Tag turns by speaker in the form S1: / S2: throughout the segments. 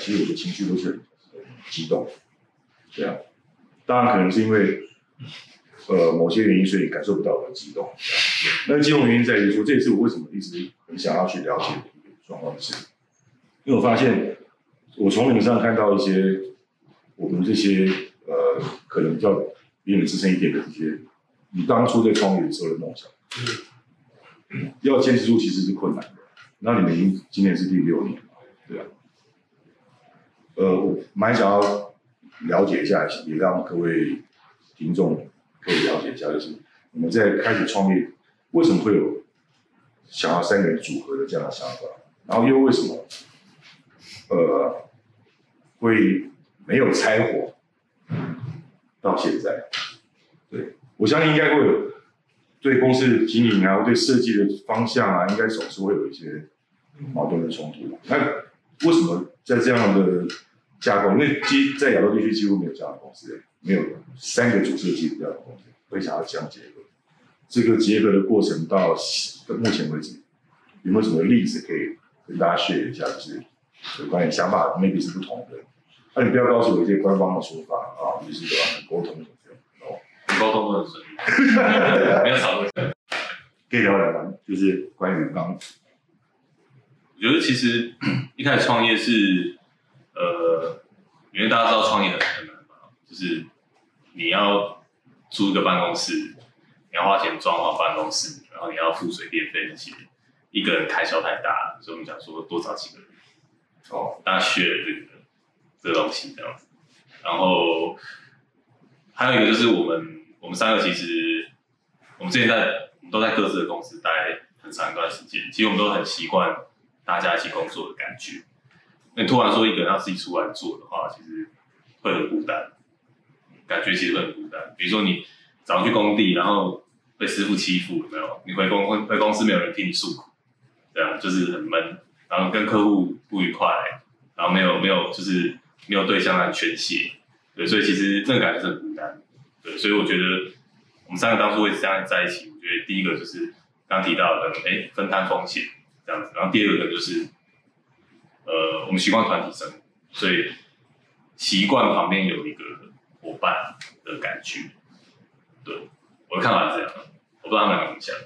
S1: 其实我的情绪都是很激动，对啊，当然可能是因为呃某些原因，所以感受不到我的激动。那激动原因在于说，这也是我为什么一直很想要去了解的一个状况是，因为我发现我从你们上看到一些我们这些呃可能叫比你们资深一点的这些，你当初在创业的时候的梦想，要坚持住其实是困难的。那你们已经今年是第六年了，对吧？呃，我蛮想要了解一下，也让各位听众可以了解一下，就是你们在开始创业，为什么会有想要三个人组合的这样的想法？然后又为什么呃会没有拆伙到现在？对我相信应该会有对公司的经营啊，对设计的方向啊，应该总是会有一些矛盾的冲突。那为什么在这样的架构？因为基在亚洲地区几乎没有这样的公司，没有三个主设计的这样的公司，会想要这样结合。这个结合的过程到目前为止，有没有什么例子可以跟大家学一下？就是有关于想法 maybe 是不同的，那、你不要告诉我一些官方的说法啊，就是对吧？沟通哦，
S2: 沟通都很顺，没有吵过架。
S1: 可以聊聊吗？就是关于刚
S2: 我觉得其实 一开始创业是，呃，因为大家知道创业很很难嘛，就是你要租一个办公室，你要花钱装潢办公室，然后你要付水电费那些，一个人开销太大，所以我们想说多找几个人，哦，大家学这个这个东西这样子。然后还有一个就是我们我们三个其实我们之前在我们都在各自的公司待很长一段时间，其实我们都很习惯大家一起工作的感觉。那你突然说一个人要自己出来做的话，其实会很孤单，感觉其实会很孤单。比如说你早上去工地，然后被师傅欺负，没有？你回公回公司没有人听你诉苦，这样就是很闷，然后跟客户不愉快，然后没有没有就是没有对象来宣泄，对，所以其实这个感觉是很孤单，对，所以我觉得我们三个当初会这样在一起，我觉得第一个就是刚提到的，哎，分摊风险这样子，然后第二个就是，呃，我们习惯团体生活，所以习惯旁边有一个伙伴的感觉，对，我的看法是这样，我不知道他们有没有想？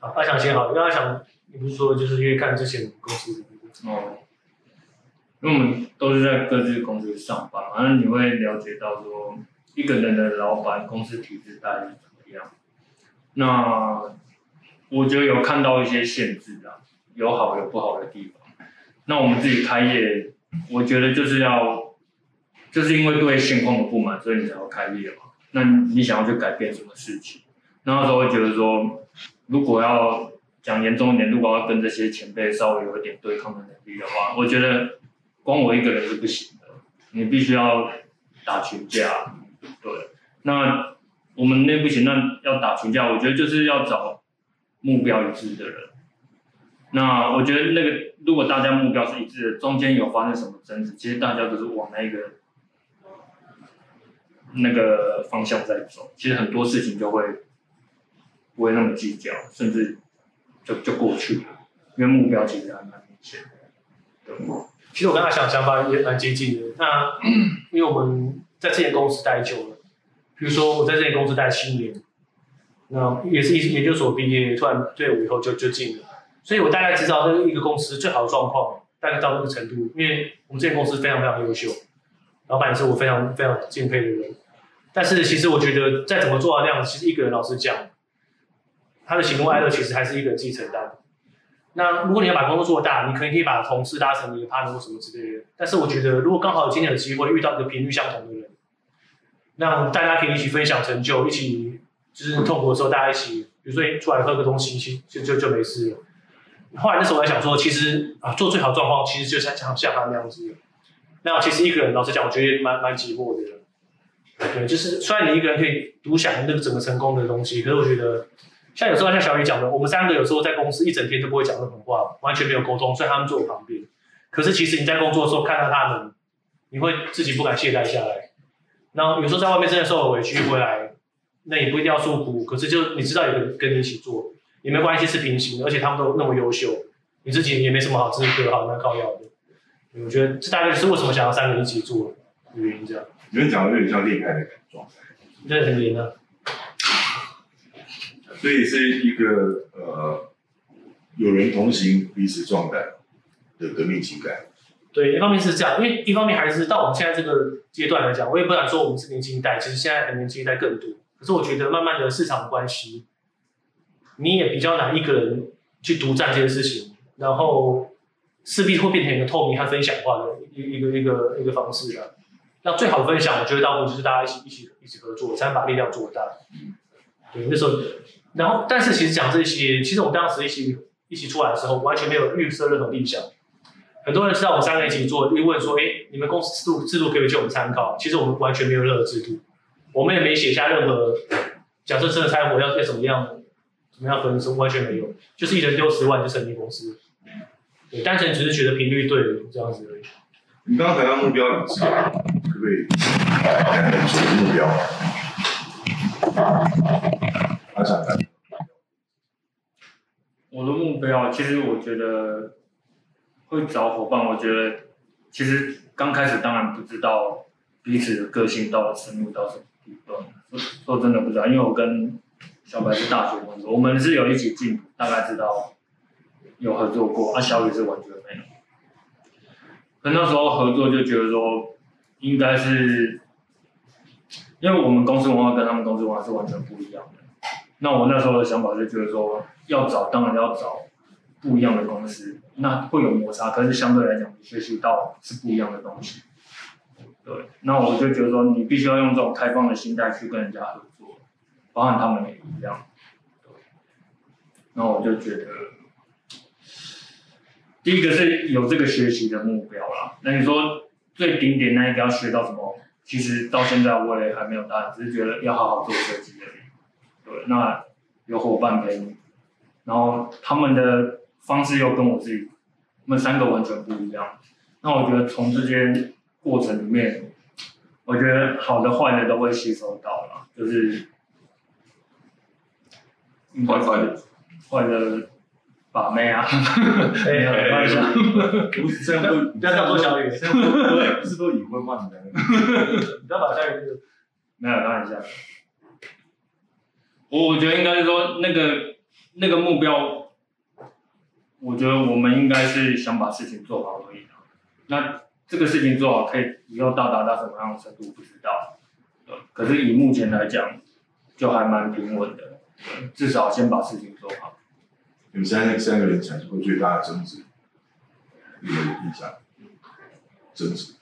S3: 好，阿翔先好，因为阿翔，你不是说就是因为看之前公司
S4: 哦，因为我们都是在各自公司上班反正你会了解到说一个人的老板公司体制大概是怎么样。那我觉得有看到一些限制啊，有好有不好的地方。那我们自己开业，我觉得就是要，就是因为对现况的不满，所以你才要开业嘛。那你想要去改变什么事情？那时候觉得说，如果要讲严重一点，如果要跟这些前辈稍微有一点对抗的能力的话，我觉得光我一个人是不行的，你必须要打群架。对，那我们内部行，那要打群架，我觉得就是要找目标一致的人。那我觉得那个如果大家目标是一致的，中间有发生什么争执，其实大家都是往那个那个方向在走，其实很多事情就会不会那么计较，甚至就就过去了，因为目标其实还蛮明显的。对，
S3: 其实我跟他想想法也蛮接近的。那因为我们在这间公司待久了，比如说我在这间公司待七年，那也是一研究所毕业，突然退伍以后就就进了，所以我大概知道那个一个公司最好的状况大概到那个程度。因为我们这间公司非常非常优秀，老板也是我非常非常敬佩的人。但是其实我觉得再怎么做到那样，其实一个人老实讲，他的喜怒哀乐其实还是一个人自己承担。那如果你要把工作做大，你可能可以把同事拉成你的 partner 或什么之类的。但是我觉得，如果刚好今天有机会遇到一个频率相同的人，那大家可以一起分享成就，一起就是痛苦的时候大家一起，比如说出来喝个东西，其就就就没事了。后来那时候我还想说，其实啊做最好状况，其实就像像像他那样子。那其实一个人，老实讲，我觉得蛮蛮寂寞的。对，就是虽然你一个人可以独享那个整个成功的东西，可是我觉得。像有时候像小雨讲的，我们三个有时候在公司一整天都不会讲任何话，完全没有沟通，虽然他们坐我旁边。可是其实你在工作的时候看到他们，你会自己不敢懈怠下来。然后有时候在外面真的受了委屈回来，那也不一定要诉苦，可是就你知道有人跟你一起做，也没关系是平行的，而且他们都那么优秀，你自己也没什么好资格好那靠要的。我觉得这大概就是为什么想要三个人一起做的原因，这样
S1: 你们讲的有点像恋爱的状态，
S3: 真的很严啊。
S1: 所以是一个呃有人同行彼此壮胆的革命情感。
S3: 对，一方面是这样，因为一方面还是到我们现在这个阶段来讲，我也不敢说我们是年轻一代，其实现在的年轻一代更多。可是我觉得慢慢的市场关系，你也比较难一个人去独占这件事情，然后势必会变成一个透明和分享化的一一个一个一个方式了。那最好的分享，我觉得当然就是大家一起一起一起合作，才能把力量做大。对，那时候，然后但是其实讲这些，其实我们当时一起一起出来的时候，完全没有预设任何立项。很多人知道我们三个一起做，一问说：“哎，你们公司制度制度可以借我们参考？”其实我们完全没有任何制度，我们也没写下任何假设真的拆伙要要怎么样怎么样分成，完全没有，就是一人丢十万就成立公司。对，单纯只是觉得频率对了这样子而已。
S1: 你刚刚谈到目标一致，可不可以谈谈什么目标？他想谈。
S4: 我的目标，其实我觉得会找伙伴。我觉得其实刚开始当然不知道彼此的个性到底深入到什么说说真的不知道，因为我跟小白是大学同学，我们是有一起进，大概知道有合作过。啊，小雨是完全没有。可那时候合作就觉得说，应该是因为我们公司文化跟他们公司文化是完全不一样的。那我那时候的想法就觉得说，要找当然要找不一样的公司，那会有摩擦，可是相对来讲，你学习到是不一样的东西。对，那我就觉得说，你必须要用这种开放的心态去跟人家合作，包含他们也一样。对，那我就觉得，第一个是有这个学习的目标啦。那你说最顶点那一个要学到什么？其实到现在我也还没有答案，只是觉得要好好做设计而已。对，那有伙伴陪你，然后他们的方式又跟我自己，我们三个完全不一样。那我觉得从这些过程里面，我觉得好的坏的都会吸收到了，就是
S2: 坏坏的，
S4: 坏的把妹啊，
S3: 哎，开玩笑，
S1: 不是这样都
S3: 不要这样说小雨，
S1: 这样都对，不是都已婚吗？你
S3: 不要把小雨这个
S4: 没有开玩笑。我我觉得应该是说那个那个目标，我觉得我们应该是想把事情做好而已。那这个事情做好，可以以后到达到什么样的程度不知道。对，可是以目前来讲，就还蛮平稳的。至少先把事情做好。
S1: 你们三三个人产生过最大的争执，有没有印象？争执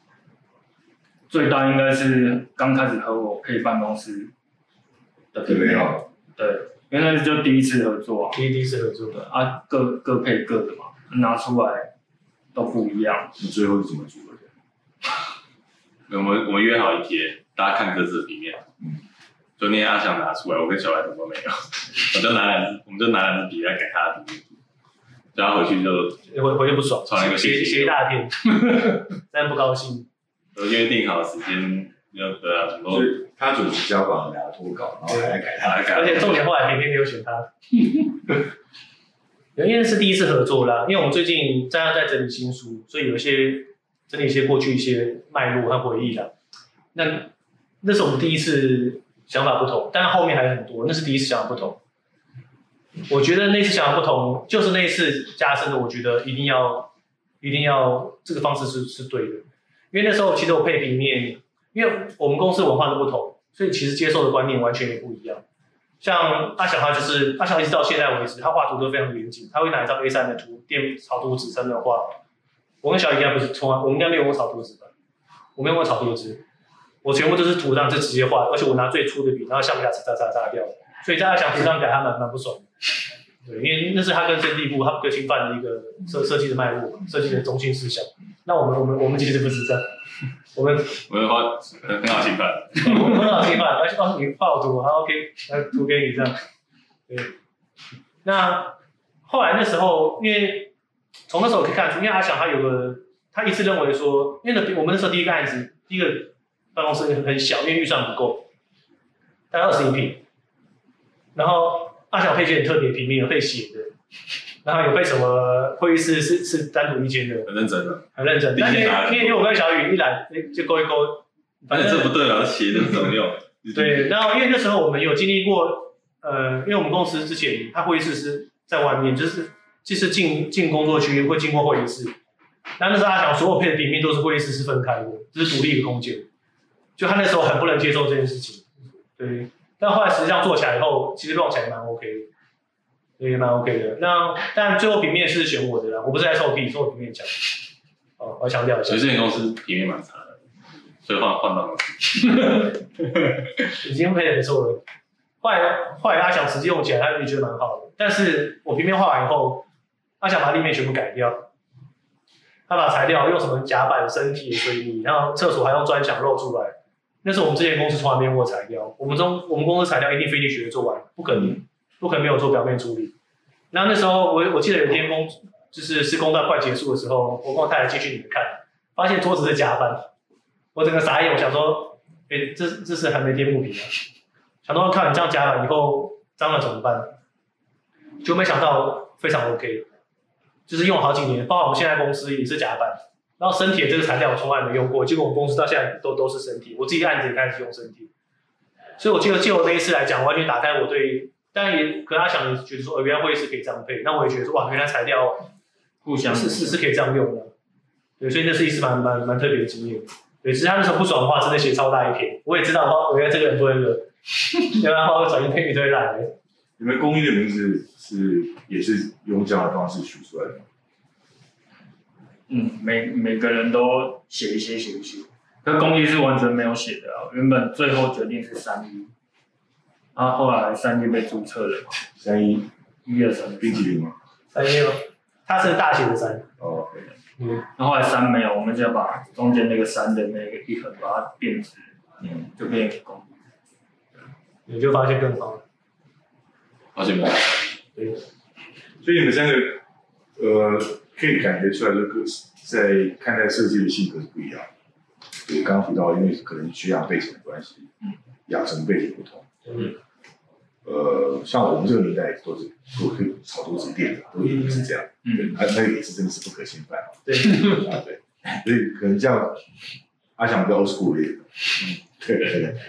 S4: 最大应该是刚开始和我配办公室的
S1: 对不对？
S4: 对，因为那就第一次合作啊，
S3: 第一第一次合作的，
S4: 啊各各配各的嘛，拿出来都不一样。
S1: 你最后是怎么组合的？
S2: 我们我们约好一天，大家看各自的平面。
S1: 嗯。
S2: 昨天阿翔拿出来，我跟小白什么都没有，我就拿两支，我们就拿两支笔来改他的平面图，叫他回去就
S3: 回回去不爽，
S2: 传一个信息
S3: 写写一大篇，但不高兴。
S2: 都约定好时间，要对啊，什么都
S1: 所以他主持交稿，俩脱稿，然后还来改他。
S2: 来改。
S3: 而且重点后来偏偏没有选他，因为是第一次合作啦。因为我们最近在在整理新书，所以有一些整理一些过去一些脉络和回忆啦。那那是我们第一次想法不同，但是后面还有很多，那是第一次想法不同。我觉得那次想法不同，就是那次加深的。我觉得一定要一定要这个方式是是对的，因为那时候其实我配平面，因为我们公司文化都不同，所以其实接受的观念完全也不一样。像阿翔他就是阿翔一直到现在为止，他画图都非常严谨，他会拿一张 A 3的图垫草图纸真的画。我跟小雨应该不是从来，我们应该没有用草图纸吧？我没有用草图纸，我全部都是图上就直接画，而且我拿最粗的笔，然后橡皮擦擦擦擦掉。所以在阿翔图上改他蛮蛮不爽的。对，因为那是他跟真地部他不可侵犯的一个设设计的脉络，设计的中心思想。那我们我们我们其实不是这样，我们
S2: 我们画很好侵犯。
S3: 很好侵犯，而且哦你画我图，好 OK，来图给你这样。对，那后来那时候，因为从那时候可以看出，因为阿翔他有个，他一直认为说，因为那我们那时候第一个案子，第一个办公室很小，因为预算不够，大概二十一平，然后阿翔配件很特别，平面有会写的，然后有被什么会议室是是单独一间的，
S2: 很认真的。
S3: 很认真。
S2: 毕竟
S3: 但因为我跟小雨一来，哎就勾一勾，
S2: 反正这不对了，写的怎么用？
S3: 对，然后因为那时候我们有经历过，呃，因为我们公司之前他会议室是在外面，就是就是进进工作区会经过会议室，但那时候他想所有配的平面都是会议室是分开的，这是独立的空间，就他那时候很不能接受这件事情，对，但后来实际上做起来以后，其实弄起来蛮 OK 的。也蛮 OK 的，那但最后平面是选我的啦，我不是 SOP，是我平面讲。哦，我要强调一下
S2: 所以，这间公司平面蛮差的，所以换换到
S3: 已经配的不错了。后来后来阿翔实际用起来，他也觉得蛮好的。但是我平面画完以后，阿翔把立面全部改掉，他把材料用什么甲板、身体、水泥，然后厕所还用砖墙露出来。那是我们之前公司从来没用过材料，我们中我们公司材料一定非得学做完，不可能不可能没有做表面处理。然后那时候我我记得有天工就是施工到快结束的时候，我跟我太太进去里面看，发现桌子是甲板，我整个傻眼，我想说，哎，这这是还没贴木皮啊。想到看你这样夹了以后脏了怎么办？就没想到非常 OK，就是用了好几年，包括我们现在公司也是夹板，然后身体的这个材料我从来没用过，结果我们公司到现在都都是身体，我自己案子也开始用身体，所以我记得就我那一次来讲，完全打开我对，当然也可能他想的觉得说，呃，原来会议室可以这样配，那我也觉得说，哇，原来材料
S4: 互相
S3: 是是是可以这样用的，对，所以那是一次蛮蛮蛮特别的经验。对，其实他那时候不爽的话，真的写超大一篇，我也知道的话，我原来这个人不会惹，要不然的话会转一篇一堆来。
S1: 你们公益的名字是也是用这样的方式取出来的吗？
S4: 嗯，每每个人都写一些写一些，那公益是完全没有写的啊。原本最后决定是三一，然后后来三一被注册了嘛，
S1: 三一
S4: 一二三
S1: 冰淇淋吗？
S3: 三一吗？它是大写的三，
S1: 哦，OK，
S3: 嗯，
S4: 然后后来三没有，我们就要把中间那个三的那个一横把它变直，
S1: 嗯，
S4: 就变成公益。
S3: 你就发现更好了。
S2: 发现没有
S3: 对，
S1: 所以你们三个呃，可以感觉出来，这个在看待设计的性格是不一样的。对，刚刚提到，因为可能学养背景的关系，
S4: 嗯，
S1: 养成背景不同，
S3: 嗯，
S1: 呃，像我们这个年代都是都可以炒作纸店的，都一定是这样，对，
S4: 嗯，
S1: 那那也是真的是不可侵犯，
S3: 对，
S1: 啊，对，所以可能这样，阿翔比较 old school 一点，嗯，对对。对。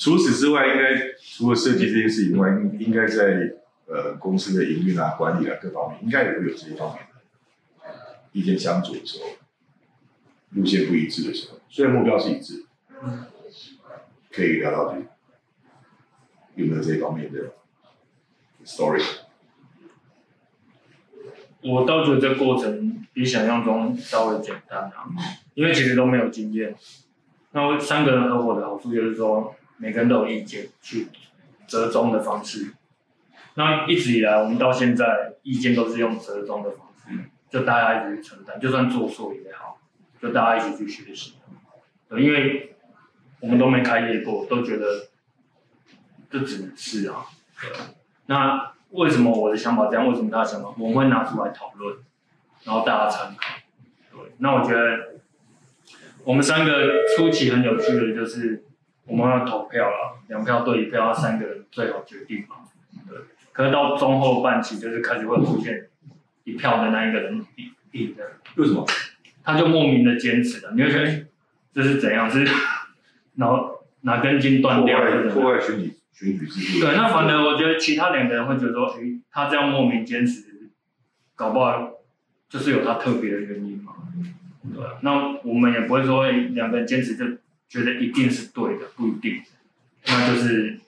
S1: 除此之外，应该除了设计这件事以外，应应该在呃公司的营运啊、管理啊各方面，应该也会有这些方面的意见相左的时候，路线不一致的时候，虽然目标是一致，可以聊到底有没有这方面的 story？
S4: 我倒觉得这过程比想象中稍微简单啊，因为其实都没有经验。那三个人合伙的好处就是说，每个人都有意见，去折中的方式。那一直以来，我们到现在意见都是用折中的方式，就大家一起去承担，就算做错也好，就大家一起去学习。对，因为我们都没开业过，都觉得这只能是啊。那为什么我的想法这样？为什么他的想法？我们会拿出来讨论，然后大家参考。对，那我觉得我们三个初期很有趣的就是我们要投票了，两票对一票，三个人最好决定嘛。对，可是到中后半期就是开始会出现一票的那一个人赢的，
S1: 为什么？
S4: 他就莫名的坚持了，你会觉得这是怎样？是然后哪根筋断掉
S1: 破坏选举选举制度？
S4: 对，那反而我觉得其他两个人会觉得说，诶，他这样莫名坚持，搞不好就是有他特别的原因嘛。对啊，那我们也不会说，诶，两个人坚持就觉得一定是对的，不一定。那就是，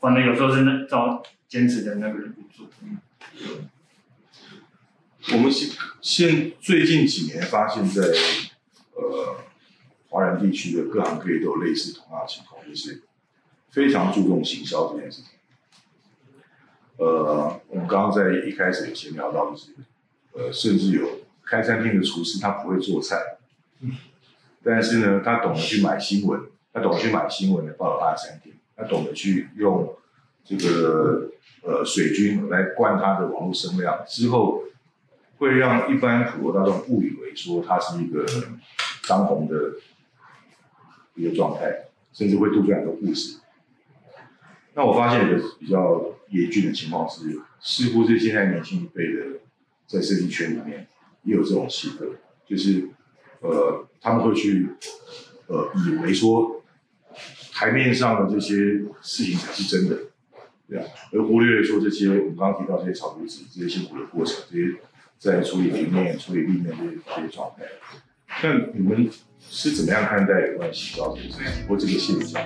S4: 反正有时候是那照坚持的那个人不做。
S1: 我们现现最近几年发现在，呃华人地区的各行各业都有类似同样的情况，就是非常注重行销这件事情。呃，我们刚刚在一开始有闲聊到，就是呃，甚至有开餐厅的厨师他不会做菜，但是呢，他懂得去买新闻，他懂得去买新闻来报道他的餐厅，他懂得去用这个呃水军来灌他的网络声量之后。会让一般普罗大众误以为说他是一个当红的一个状态，甚至会杜撰很多故事。那我发现一个比较严峻的情况是，似乎是现在年轻一辈的在设计圈里面也有这种气氛，就是呃他们会去呃以为说台面上的这些事情才是真的，对啊，而忽略了说这些我们刚刚提到这些草图纸、这些辛苦的过程、这些在处理平面、处理立面这些这些状态。那你们是怎么样看待有关洗澡这个事情或这个现象？